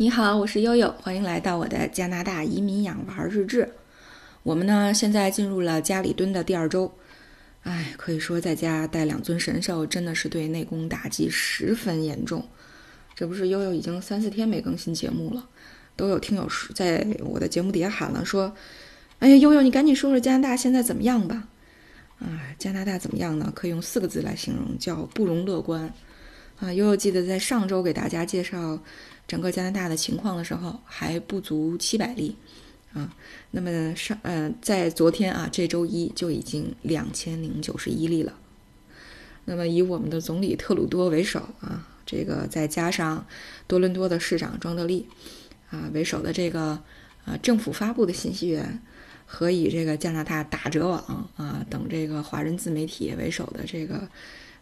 你好，我是悠悠，欢迎来到我的加拿大移民养娃日志。我们呢，现在进入了家里蹲的第二周，哎，可以说在家带两尊神兽，真的是对内功打击十分严重。这不是悠悠已经三四天没更新节目了，都有听友在我的节目底下喊了，说：“哎呀，悠悠，你赶紧说说加拿大现在怎么样吧？”啊，加拿大怎么样呢？可以用四个字来形容，叫不容乐观。啊，悠悠记得在上周给大家介绍整个加拿大的情况的时候，还不足七百例，啊，那么上呃，在昨天啊，这周一就已经两千零九十一例了。那么以我们的总理特鲁多为首啊，这个再加上多伦多的市长庄德利啊为首的这个啊政府发布的信息源和以这个加拿大打折网啊等这个华人自媒体为首的这个。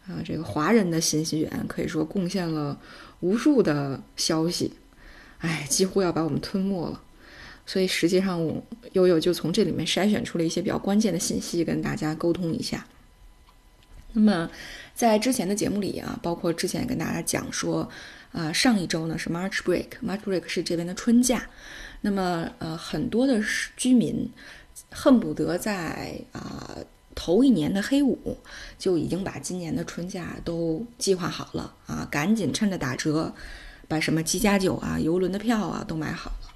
啊，这个华人的信息源可以说贡献了无数的消息，哎，几乎要把我们吞没了。所以实际上，我悠悠就从这里面筛选出了一些比较关键的信息，跟大家沟通一下。那么，在之前的节目里啊，包括之前也跟大家讲说，啊，上一周呢是 March Break，March Break 是这边的春假。那么，呃，很多的居民恨不得在啊。头一年的黑五就已经把今年的春假都计划好了啊，赶紧趁着打折，把什么机加酒啊、游轮的票啊都买好了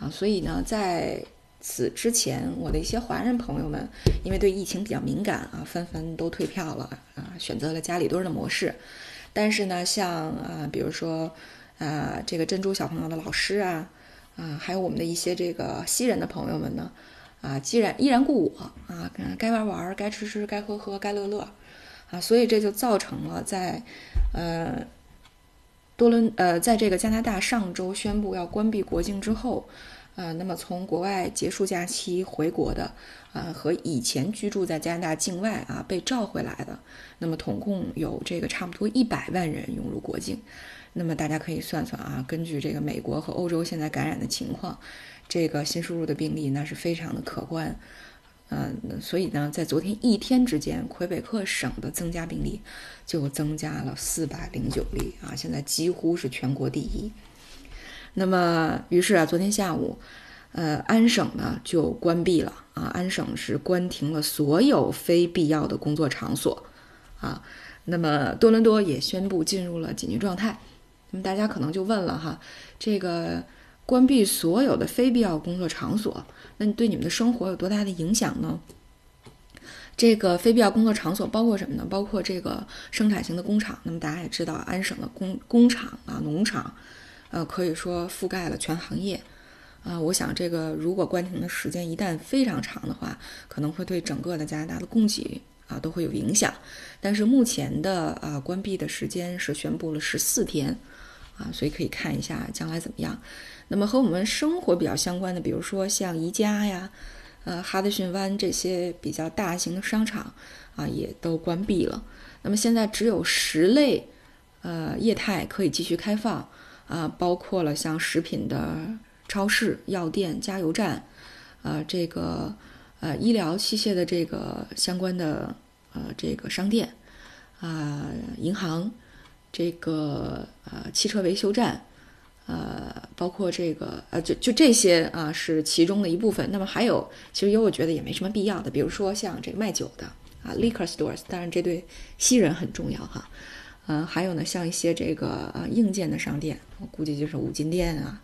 啊。所以呢，在此之前，我的一些华人朋友们因为对疫情比较敏感啊，纷纷都退票了啊，选择了家里蹲的模式。但是呢，像啊，比如说啊，这个珍珠小朋友的老师啊，啊，还有我们的一些这个西人的朋友们呢。啊，既然依然故我啊，该玩玩，该吃吃，该喝喝，该乐乐，啊，所以这就造成了在，呃，多伦呃，在这个加拿大上周宣布要关闭国境之后，呃，那么从国外结束假期回国的，啊，和以前居住在加拿大境外啊被召回来的，那么统共有这个差不多一百万人涌入国境，那么大家可以算算啊，根据这个美国和欧洲现在感染的情况。这个新输入的病例那是非常的可观，嗯，所以呢，在昨天一天之间，魁北克省的增加病例就增加了四百零九例啊，现在几乎是全国第一。那么，于是啊，昨天下午，呃，安省呢就关闭了啊，安省是关停了所有非必要的工作场所啊。那么，多伦多也宣布进入了紧急状态。那么，大家可能就问了哈，这个。关闭所有的非必要工作场所，那你对你们的生活有多大的影响呢？这个非必要工作场所包括什么呢？包括这个生产型的工厂。那么大家也知道，安省的工工厂啊、农场，呃，可以说覆盖了全行业。啊，我想这个如果关停的时间一旦非常长的话，可能会对整个的加拿大的供给啊都会有影响。但是目前的啊关闭的时间是宣布了十四天，啊，所以可以看一下将来怎么样。那么和我们生活比较相关的，比如说像宜家呀，呃，哈德逊湾这些比较大型的商场啊，也都关闭了。那么现在只有十类呃业态可以继续开放啊，包括了像食品的超市、药店、加油站，呃，这个呃医疗器械的这个相关的呃这个商店啊，银行，这个呃汽车维修站。呃，包括这个，呃，就就这些啊，是其中的一部分。那么还有，其实有我觉得也没什么必要的，比如说像这个卖酒的啊，liquor stores，当然这对西人很重要哈。嗯，还有呢，像一些这个呃硬件的商店，我估计就是五金店啊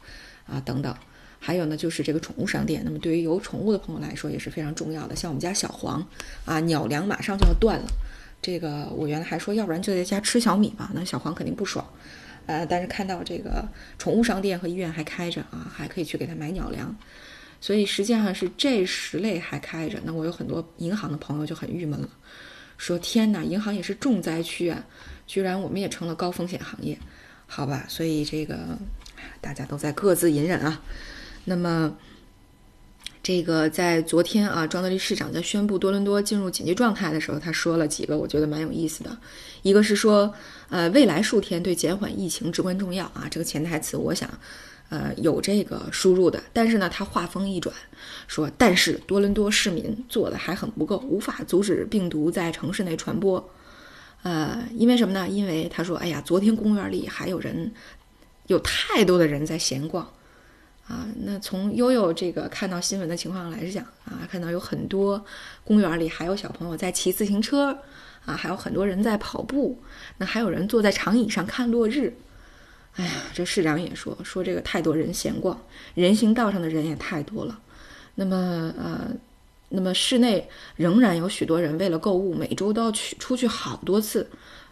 啊等等。还有呢，就是这个宠物商店。那么对于有宠物的朋友来说也是非常重要的，像我们家小黄啊，鸟粮马上就要断了。这个我原来还说，要不然就在家吃小米吧，那小黄肯定不爽。呃，但是看到这个宠物商店和医院还开着啊，还可以去给他买鸟粮，所以实际上是这十类还开着。那我有很多银行的朋友就很郁闷了，说天哪，银行也是重灾区啊，居然我们也成了高风险行业，好吧？所以这个大家都在各自隐忍啊。那么。这个在昨天啊，庄德利市长在宣布多伦多进入紧急状态的时候，他说了几个我觉得蛮有意思的。一个是说，呃，未来数天对减缓疫情至关重要啊，这个潜台词我想，呃，有这个输入的。但是呢，他话锋一转，说，但是多伦多市民做的还很不够，无法阻止病毒在城市内传播。呃，因为什么呢？因为他说，哎呀，昨天公园里还有人有太多的人在闲逛，啊，那从悠悠这个看到新闻的情况来讲啊，看到有很多公园里还有小朋友在骑自行车，啊，还有很多人在跑步，那还有人坐在长椅上看落日。哎呀，这市长也说说这个太多人闲逛，人行道上的人也太多了。那么呃，那么室内仍然有许多人为了购物，每周都要去出去好多次，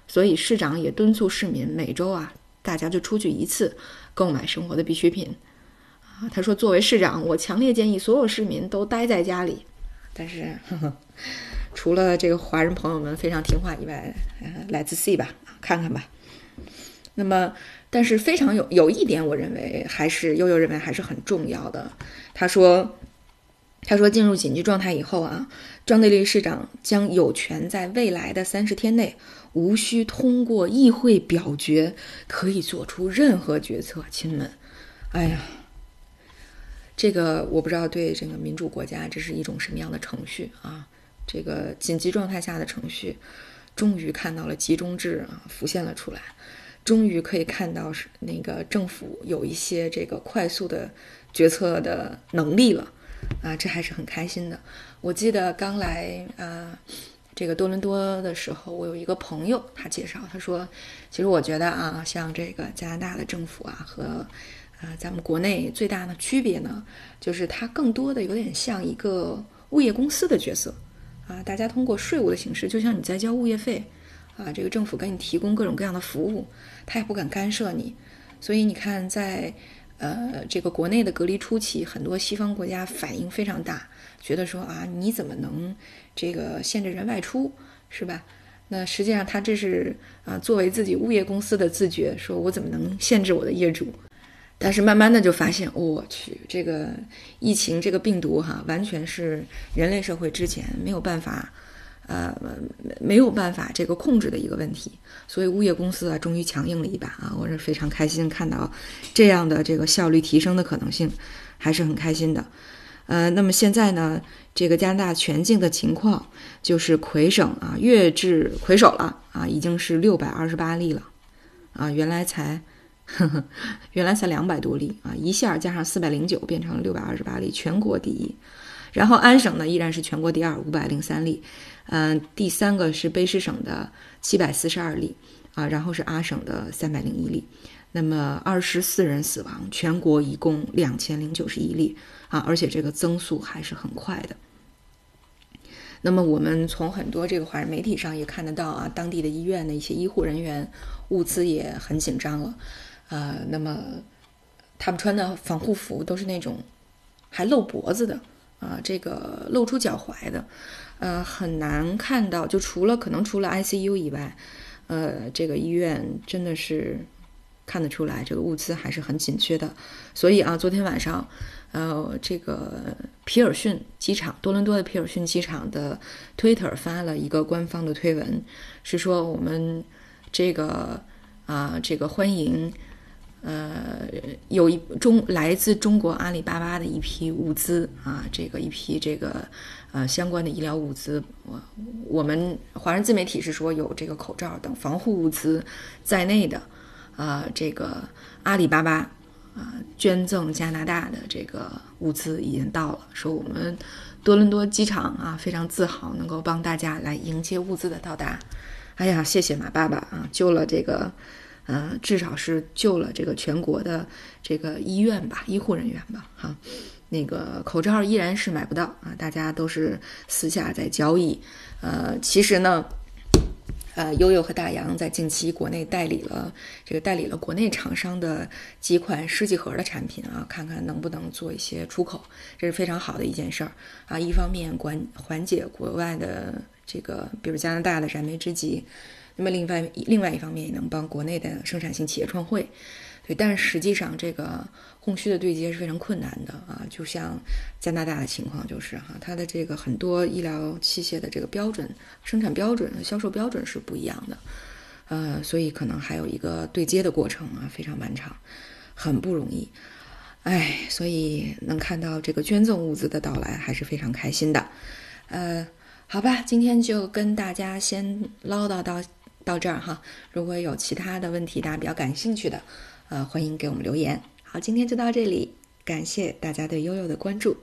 所以市长也敦促市民每周啊，大家就出去一次，购买生活的必需品。他说作为市长，我强烈建议所有市民都待在家里。但是，呵 呵除了这个华人朋友们非常听话以外，呃，Let's see 吧，看看吧。那么。但是非常有有一点，我认为还是悠悠认为还是很重要的。他说：“他说进入紧急状态以后啊，庄德利市长将有权在未来的三十天内，无需通过议会表决，可以做出任何决策。”亲们，哎呀，这个我不知道对这个民主国家这是一种什么样的程序啊？这个紧急状态下的程序，终于看到了集中制啊浮现了出来。终于可以看到是那个政府有一些这个快速的决策的能力了，啊，这还是很开心的。我记得刚来啊这个多伦多的时候，我有一个朋友，他介绍，他说，其实我觉得啊，像这个加拿大的政府啊和啊咱们国内最大的区别呢，就是它更多的有点像一个物业公司的角色，啊，大家通过税务的形式，就像你在交物业费。啊，这个政府给你提供各种各样的服务，他也不敢干涉你，所以你看，在呃这个国内的隔离初期，很多西方国家反应非常大，觉得说啊，你怎么能这个限制人外出，是吧？那实际上他这是啊作为自己物业公司的自觉，说我怎么能限制我的业主？但是慢慢的就发现，我去，这个疫情这个病毒哈，完全是人类社会之前没有办法。呃，没有办法这个控制的一个问题，所以物业公司啊，终于强硬了一把啊，我是非常开心看到这样的这个效率提升的可能性，还是很开心的。呃，那么现在呢，这个加拿大全境的情况就是魁省啊，越至魁首了啊，已经是六百二十八例了啊，原来才 原来才两百多例啊，一下加上四百零九变成了六百二十八例，全国第一。然后安省呢依然是全国第二，五百零三例。嗯，第三个是卑诗省的七百四十二例，啊，然后是阿省的三百零一例，那么二十四人死亡，全国一共两千零九十一例，啊，而且这个增速还是很快的。那么我们从很多这个华人媒体上也看得到啊，当地的医院的一些医护人员物资也很紧张了，啊，那么他们穿的防护服都是那种还露脖子的，啊，这个露出脚踝的。呃，很难看到，就除了可能除了 ICU 以外，呃，这个医院真的是看得出来，这个物资还是很紧缺的。所以啊，昨天晚上，呃，这个皮尔逊机场，多伦多的皮尔逊机场的 Twitter 发了一个官方的推文，是说我们这个啊，这个欢迎。呃，有一中来自中国阿里巴巴的一批物资啊，这个一批这个呃相关的医疗物资，我我们华人自媒体是说有这个口罩等防护物资在内的啊，这个阿里巴巴啊捐赠加拿大的这个物资已经到了，说我们多伦多机场啊非常自豪能够帮大家来迎接物资的到达。哎呀，谢谢马爸爸啊，救了这个。嗯，至少是救了这个全国的这个医院吧，医护人员吧，哈，那个口罩依然是买不到啊，大家都是私下在交易。呃，其实呢，呃，悠悠和大洋在近期国内代理了这个代理了国内厂商的几款试剂盒的产品啊，看看能不能做一些出口，这是非常好的一件事儿啊。一方面管缓解国外的这个，比如加拿大的燃眉之急。那么另外另外一方面也能帮国内的生产性企业创汇，对，但是实际上这个供需的对接是非常困难的啊，就像加拿大的情况就是哈，它的这个很多医疗器械的这个标准、生产标准、销售标准是不一样的，呃，所以可能还有一个对接的过程啊，非常漫长，很不容易，哎，所以能看到这个捐赠物资的到来还是非常开心的，呃，好吧，今天就跟大家先唠叨到。到这儿哈，如果有其他的问题，大家比较感兴趣的，呃，欢迎给我们留言。好，今天就到这里，感谢大家对悠悠的关注。